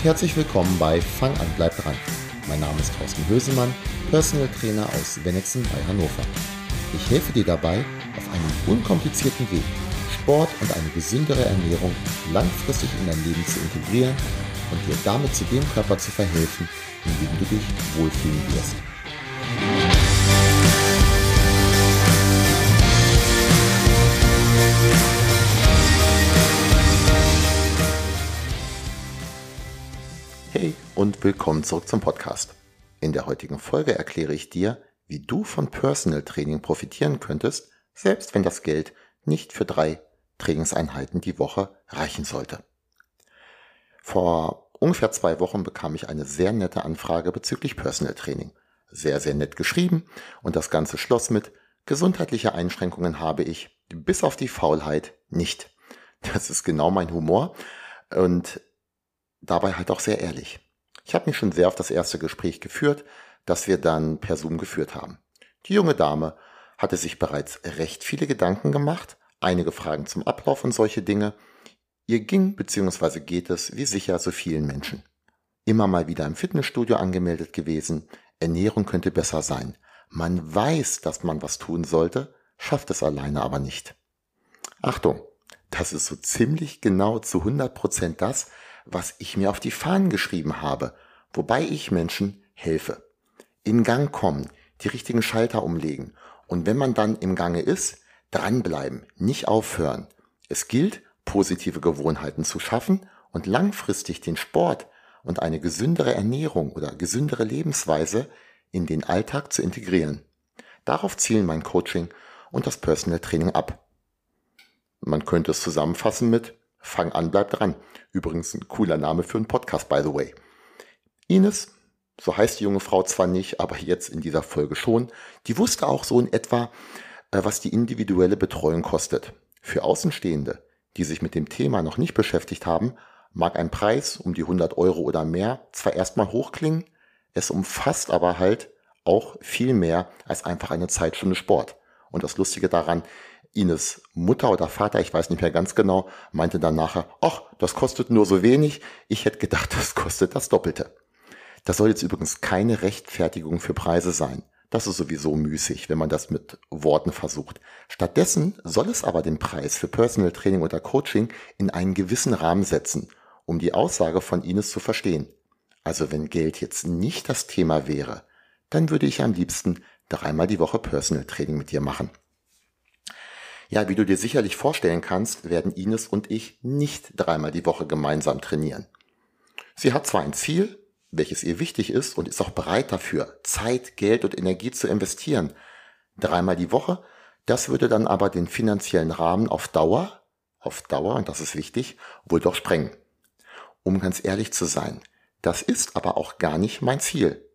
Und herzlich willkommen bei Fang an, bleib dran. Mein Name ist Thorsten Hösemann, Personal Trainer aus Wennexen bei Hannover. Ich helfe dir dabei, auf einem unkomplizierten Weg Sport und eine gesündere Ernährung langfristig in dein Leben zu integrieren und dir damit zu dem Körper zu verhelfen, in dem du dich wohlfühlen wirst. Und willkommen zurück zum Podcast. In der heutigen Folge erkläre ich dir, wie du von Personal Training profitieren könntest, selbst wenn das Geld nicht für drei Trainingseinheiten die Woche reichen sollte. Vor ungefähr zwei Wochen bekam ich eine sehr nette Anfrage bezüglich Personal Training. Sehr, sehr nett geschrieben und das Ganze schloss mit gesundheitliche Einschränkungen habe ich, bis auf die Faulheit, nicht. Das ist genau mein Humor und dabei halt auch sehr ehrlich. Ich habe mich schon sehr auf das erste Gespräch geführt, das wir dann per Zoom geführt haben. Die junge Dame hatte sich bereits recht viele Gedanken gemacht, einige Fragen zum Ablauf und solche Dinge. Ihr ging bzw. geht es wie sicher so vielen Menschen. Immer mal wieder im Fitnessstudio angemeldet gewesen, Ernährung könnte besser sein. Man weiß, dass man was tun sollte, schafft es alleine aber nicht. Achtung, das ist so ziemlich genau zu 100% das, was ich mir auf die Fahnen geschrieben habe, wobei ich Menschen helfe. In Gang kommen, die richtigen Schalter umlegen und wenn man dann im Gange ist, dranbleiben, nicht aufhören. Es gilt, positive Gewohnheiten zu schaffen und langfristig den Sport und eine gesündere Ernährung oder gesündere Lebensweise in den Alltag zu integrieren. Darauf zielen mein Coaching und das Personal Training ab. Man könnte es zusammenfassen mit Fang an, bleib dran. Übrigens ein cooler Name für einen Podcast, by the way. Ines, so heißt die junge Frau zwar nicht, aber jetzt in dieser Folge schon, die wusste auch so in etwa, äh, was die individuelle Betreuung kostet. Für Außenstehende, die sich mit dem Thema noch nicht beschäftigt haben, mag ein Preis um die 100 Euro oder mehr zwar erstmal hochklingen, es umfasst aber halt auch viel mehr als einfach eine Zeitstunde Sport. Und das Lustige daran, Ines Mutter oder Vater, ich weiß nicht mehr ganz genau, meinte dann nachher, ach, das kostet nur so wenig, ich hätte gedacht, das kostet das Doppelte. Das soll jetzt übrigens keine Rechtfertigung für Preise sein. Das ist sowieso müßig, wenn man das mit Worten versucht. Stattdessen soll es aber den Preis für Personal Training oder Coaching in einen gewissen Rahmen setzen, um die Aussage von Ines zu verstehen. Also wenn Geld jetzt nicht das Thema wäre, dann würde ich am liebsten dreimal die Woche Personal Training mit dir machen. Ja, wie du dir sicherlich vorstellen kannst, werden Ines und ich nicht dreimal die Woche gemeinsam trainieren. Sie hat zwar ein Ziel, welches ihr wichtig ist und ist auch bereit dafür, Zeit, Geld und Energie zu investieren. Dreimal die Woche, das würde dann aber den finanziellen Rahmen auf Dauer, auf Dauer, und das ist wichtig, wohl doch sprengen. Um ganz ehrlich zu sein, das ist aber auch gar nicht mein Ziel.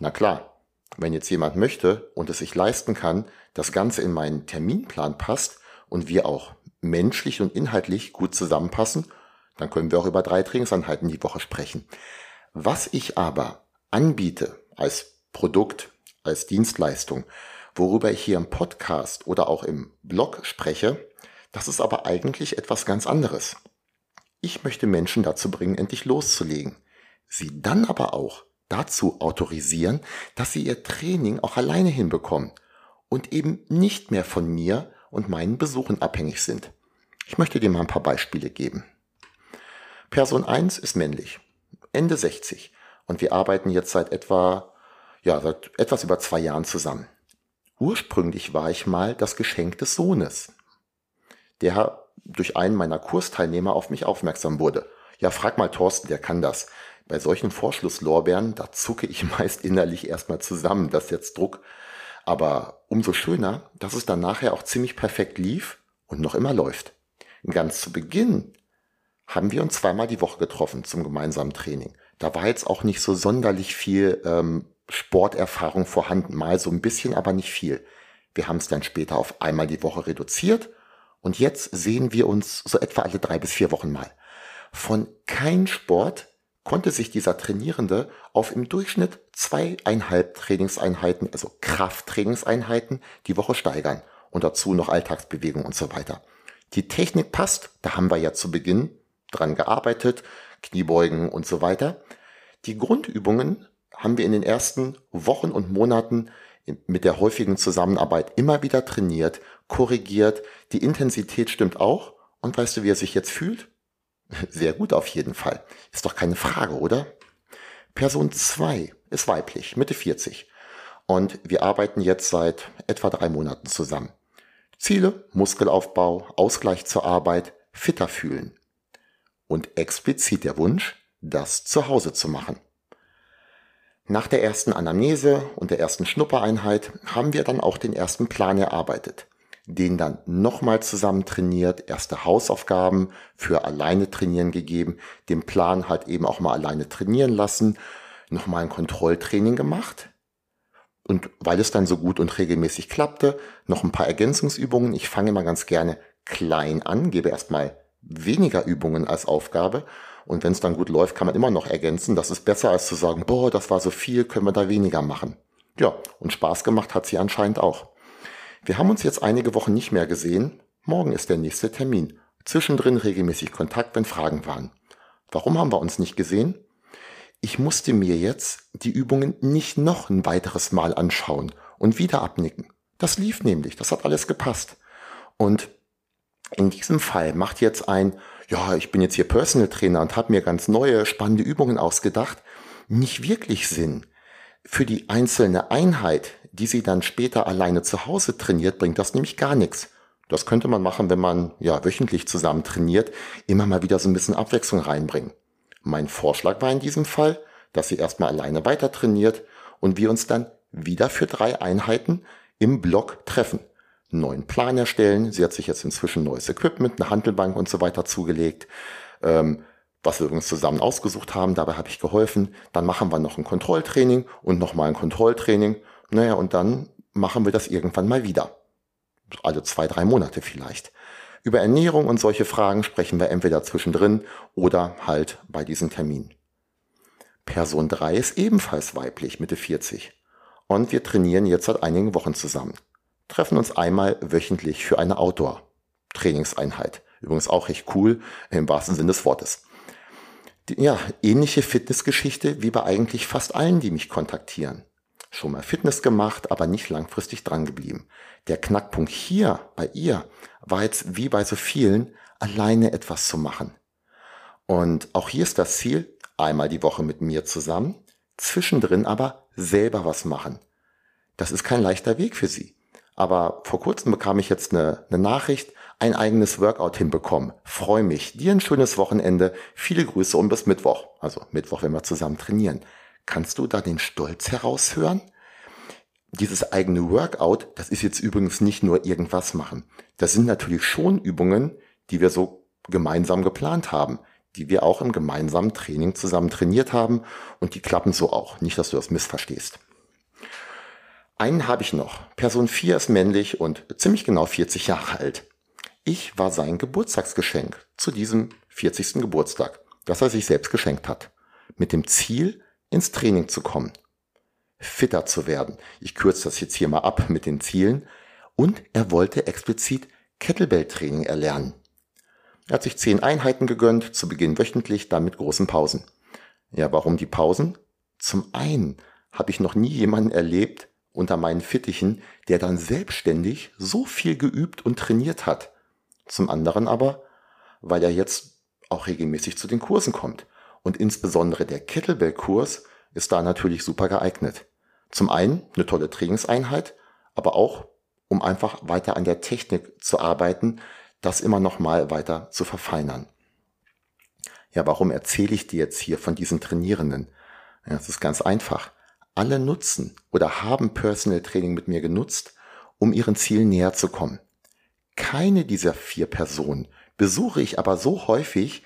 Na klar, wenn jetzt jemand möchte und es sich leisten kann, das Ganze in meinen Terminplan passt und wir auch menschlich und inhaltlich gut zusammenpassen, dann können wir auch über drei Trainingseinheiten die Woche sprechen. Was ich aber anbiete als Produkt, als Dienstleistung, worüber ich hier im Podcast oder auch im Blog spreche, das ist aber eigentlich etwas ganz anderes. Ich möchte Menschen dazu bringen, endlich loszulegen. Sie dann aber auch dazu autorisieren, dass sie ihr Training auch alleine hinbekommen und eben nicht mehr von mir und meinen Besuchen abhängig sind. Ich möchte dir mal ein paar Beispiele geben. Person 1 ist männlich. Ende 60. Und wir arbeiten jetzt seit etwa, ja, seit etwas über zwei Jahren zusammen. Ursprünglich war ich mal das Geschenk des Sohnes, der durch einen meiner Kursteilnehmer auf mich aufmerksam wurde. Ja, frag mal Thorsten, der kann das. Bei solchen Vorschlusslorbeeren, da zucke ich meist innerlich erstmal zusammen, das jetzt Druck. Aber umso schöner, dass es dann nachher auch ziemlich perfekt lief und noch immer läuft. Ganz zu Beginn haben wir uns zweimal die Woche getroffen zum gemeinsamen Training. Da war jetzt auch nicht so sonderlich viel ähm, Sporterfahrung vorhanden, mal so ein bisschen, aber nicht viel. Wir haben es dann später auf einmal die Woche reduziert und jetzt sehen wir uns so etwa alle drei bis vier Wochen mal. Von kein Sport konnte sich dieser Trainierende auf im Durchschnitt zweieinhalb Trainingseinheiten, also Krafttrainingseinheiten die Woche steigern und dazu noch Alltagsbewegung und so weiter. Die Technik passt, da haben wir ja zu Beginn dran gearbeitet, Kniebeugen und so weiter. Die Grundübungen haben wir in den ersten Wochen und Monaten mit der häufigen Zusammenarbeit immer wieder trainiert, korrigiert. Die Intensität stimmt auch. Und weißt du, wie er sich jetzt fühlt? Sehr gut auf jeden Fall. Ist doch keine Frage, oder? Person 2 ist weiblich, Mitte 40. Und wir arbeiten jetzt seit etwa drei Monaten zusammen. Ziele, Muskelaufbau, Ausgleich zur Arbeit, fitter fühlen. Und explizit der Wunsch, das zu Hause zu machen. Nach der ersten Anamnese und der ersten Schnuppereinheit haben wir dann auch den ersten Plan erarbeitet den dann nochmal zusammen trainiert, erste Hausaufgaben für alleine trainieren gegeben, den Plan halt eben auch mal alleine trainieren lassen, nochmal ein Kontrolltraining gemacht. Und weil es dann so gut und regelmäßig klappte, noch ein paar Ergänzungsübungen. Ich fange immer ganz gerne klein an, gebe erstmal weniger Übungen als Aufgabe. Und wenn es dann gut läuft, kann man immer noch ergänzen. Das ist besser als zu sagen, boah, das war so viel, können wir da weniger machen. Ja, und Spaß gemacht hat sie anscheinend auch. Wir haben uns jetzt einige Wochen nicht mehr gesehen. Morgen ist der nächste Termin. Zwischendrin regelmäßig Kontakt, wenn Fragen waren. Warum haben wir uns nicht gesehen? Ich musste mir jetzt die Übungen nicht noch ein weiteres Mal anschauen und wieder abnicken. Das lief nämlich, das hat alles gepasst. Und in diesem Fall macht jetzt ein, ja, ich bin jetzt hier Personal Trainer und habe mir ganz neue, spannende Übungen ausgedacht, nicht wirklich Sinn. Für die einzelne Einheit, die sie dann später alleine zu Hause trainiert, bringt das nämlich gar nichts. Das könnte man machen, wenn man ja wöchentlich zusammen trainiert, immer mal wieder so ein bisschen Abwechslung reinbringen. Mein Vorschlag war in diesem Fall, dass sie erstmal alleine weiter trainiert und wir uns dann wieder für drei Einheiten im Block treffen. neuen Plan erstellen. Sie hat sich jetzt inzwischen neues Equipment, eine Handelbank und so weiter zugelegt. Ähm, was wir übrigens zusammen ausgesucht haben, dabei habe ich geholfen. Dann machen wir noch ein Kontrolltraining und nochmal ein Kontrolltraining naja, und dann machen wir das irgendwann mal wieder. Alle zwei, drei Monate vielleicht. Über Ernährung und solche Fragen sprechen wir entweder zwischendrin oder halt bei diesen Terminen. Person 3 ist ebenfalls weiblich, Mitte 40. Und wir trainieren jetzt seit einigen Wochen zusammen. Treffen uns einmal wöchentlich für eine Outdoor-Trainingseinheit. Übrigens auch recht cool, im wahrsten Sinne des Wortes. Die, ja, ähnliche Fitnessgeschichte wie bei eigentlich fast allen, die mich kontaktieren schon mal Fitness gemacht, aber nicht langfristig dran geblieben. Der Knackpunkt hier bei ihr war jetzt wie bei so vielen, alleine etwas zu machen. Und auch hier ist das Ziel, einmal die Woche mit mir zusammen, zwischendrin aber selber was machen. Das ist kein leichter Weg für sie. Aber vor kurzem bekam ich jetzt eine, eine Nachricht, ein eigenes Workout hinbekommen. Freue mich. Dir ein schönes Wochenende. Viele Grüße und bis Mittwoch. Also Mittwoch, wenn wir zusammen trainieren. Kannst du da den Stolz heraushören? Dieses eigene Workout, das ist jetzt übrigens nicht nur irgendwas machen. Das sind natürlich schon Übungen, die wir so gemeinsam geplant haben, die wir auch im gemeinsamen Training zusammen trainiert haben und die klappen so auch. Nicht, dass du das missverstehst. Einen habe ich noch. Person 4 ist männlich und ziemlich genau 40 Jahre alt. Ich war sein Geburtstagsgeschenk zu diesem 40. Geburtstag, das er sich selbst geschenkt hat. Mit dem Ziel, ins Training zu kommen, fitter zu werden. Ich kürze das jetzt hier mal ab mit den Zielen. Und er wollte explizit Kettlebell-Training erlernen. Er hat sich zehn Einheiten gegönnt, zu Beginn wöchentlich, dann mit großen Pausen. Ja, warum die Pausen? Zum einen habe ich noch nie jemanden erlebt unter meinen Fittichen, der dann selbstständig so viel geübt und trainiert hat. Zum anderen aber, weil er jetzt auch regelmäßig zu den Kursen kommt. Und insbesondere der Kettlebell-Kurs ist da natürlich super geeignet. Zum einen eine tolle Trainingseinheit, aber auch, um einfach weiter an der Technik zu arbeiten, das immer noch mal weiter zu verfeinern. Ja, warum erzähle ich dir jetzt hier von diesen Trainierenden? Ja, es ist ganz einfach. Alle nutzen oder haben Personal Training mit mir genutzt, um ihren Zielen näher zu kommen. Keine dieser vier Personen besuche ich aber so häufig,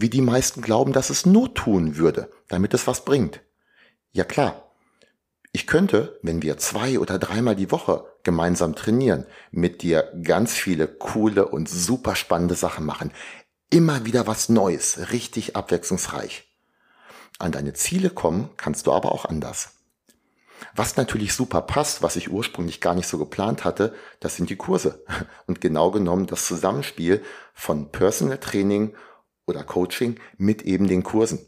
wie die meisten glauben, dass es Not tun würde, damit es was bringt. Ja klar, ich könnte, wenn wir zwei oder dreimal die Woche gemeinsam trainieren, mit dir ganz viele coole und super spannende Sachen machen. Immer wieder was Neues, richtig abwechslungsreich. An deine Ziele kommen kannst du aber auch anders. Was natürlich super passt, was ich ursprünglich gar nicht so geplant hatte, das sind die Kurse. Und genau genommen das Zusammenspiel von Personal Training oder Coaching mit eben den Kursen.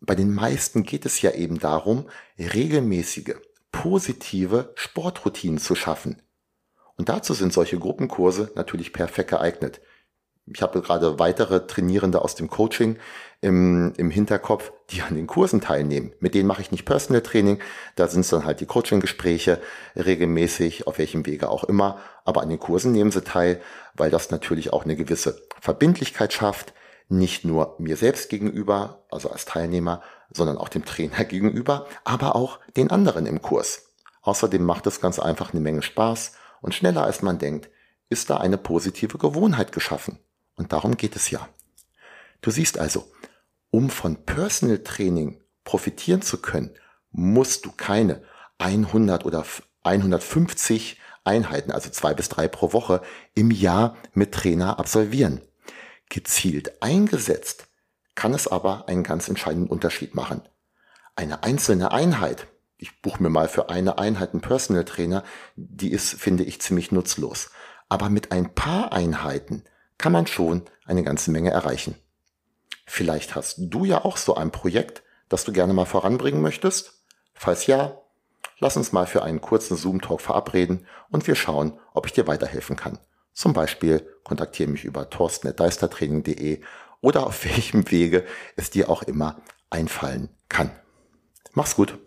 Bei den meisten geht es ja eben darum, regelmäßige, positive Sportroutinen zu schaffen. Und dazu sind solche Gruppenkurse natürlich perfekt geeignet. Ich habe gerade weitere Trainierende aus dem Coaching im, im Hinterkopf, die an den Kursen teilnehmen. Mit denen mache ich nicht Personal Training, da sind es dann halt die Coaching-Gespräche regelmäßig, auf welchem Wege auch immer. Aber an den Kursen nehmen sie teil, weil das natürlich auch eine gewisse Verbindlichkeit schafft, nicht nur mir selbst gegenüber, also als Teilnehmer, sondern auch dem Trainer gegenüber, aber auch den anderen im Kurs. Außerdem macht es ganz einfach eine Menge Spaß und schneller als man denkt, ist da eine positive Gewohnheit geschaffen. Und darum geht es ja. Du siehst also, um von Personal Training profitieren zu können, musst du keine 100 oder 150 Einheiten, also zwei bis drei pro Woche im Jahr mit Trainer absolvieren. Gezielt eingesetzt kann es aber einen ganz entscheidenden Unterschied machen. Eine einzelne Einheit, ich buche mir mal für eine Einheit einen Personal Trainer, die ist, finde ich, ziemlich nutzlos. Aber mit ein paar Einheiten kann man schon eine ganze Menge erreichen. Vielleicht hast du ja auch so ein Projekt, das du gerne mal voranbringen möchtest. Falls ja, lass uns mal für einen kurzen Zoom-Talk verabreden und wir schauen, ob ich dir weiterhelfen kann. Zum Beispiel kontaktiere mich über torsten.deistertraining.de oder auf welchem Wege es dir auch immer einfallen kann. Mach's gut.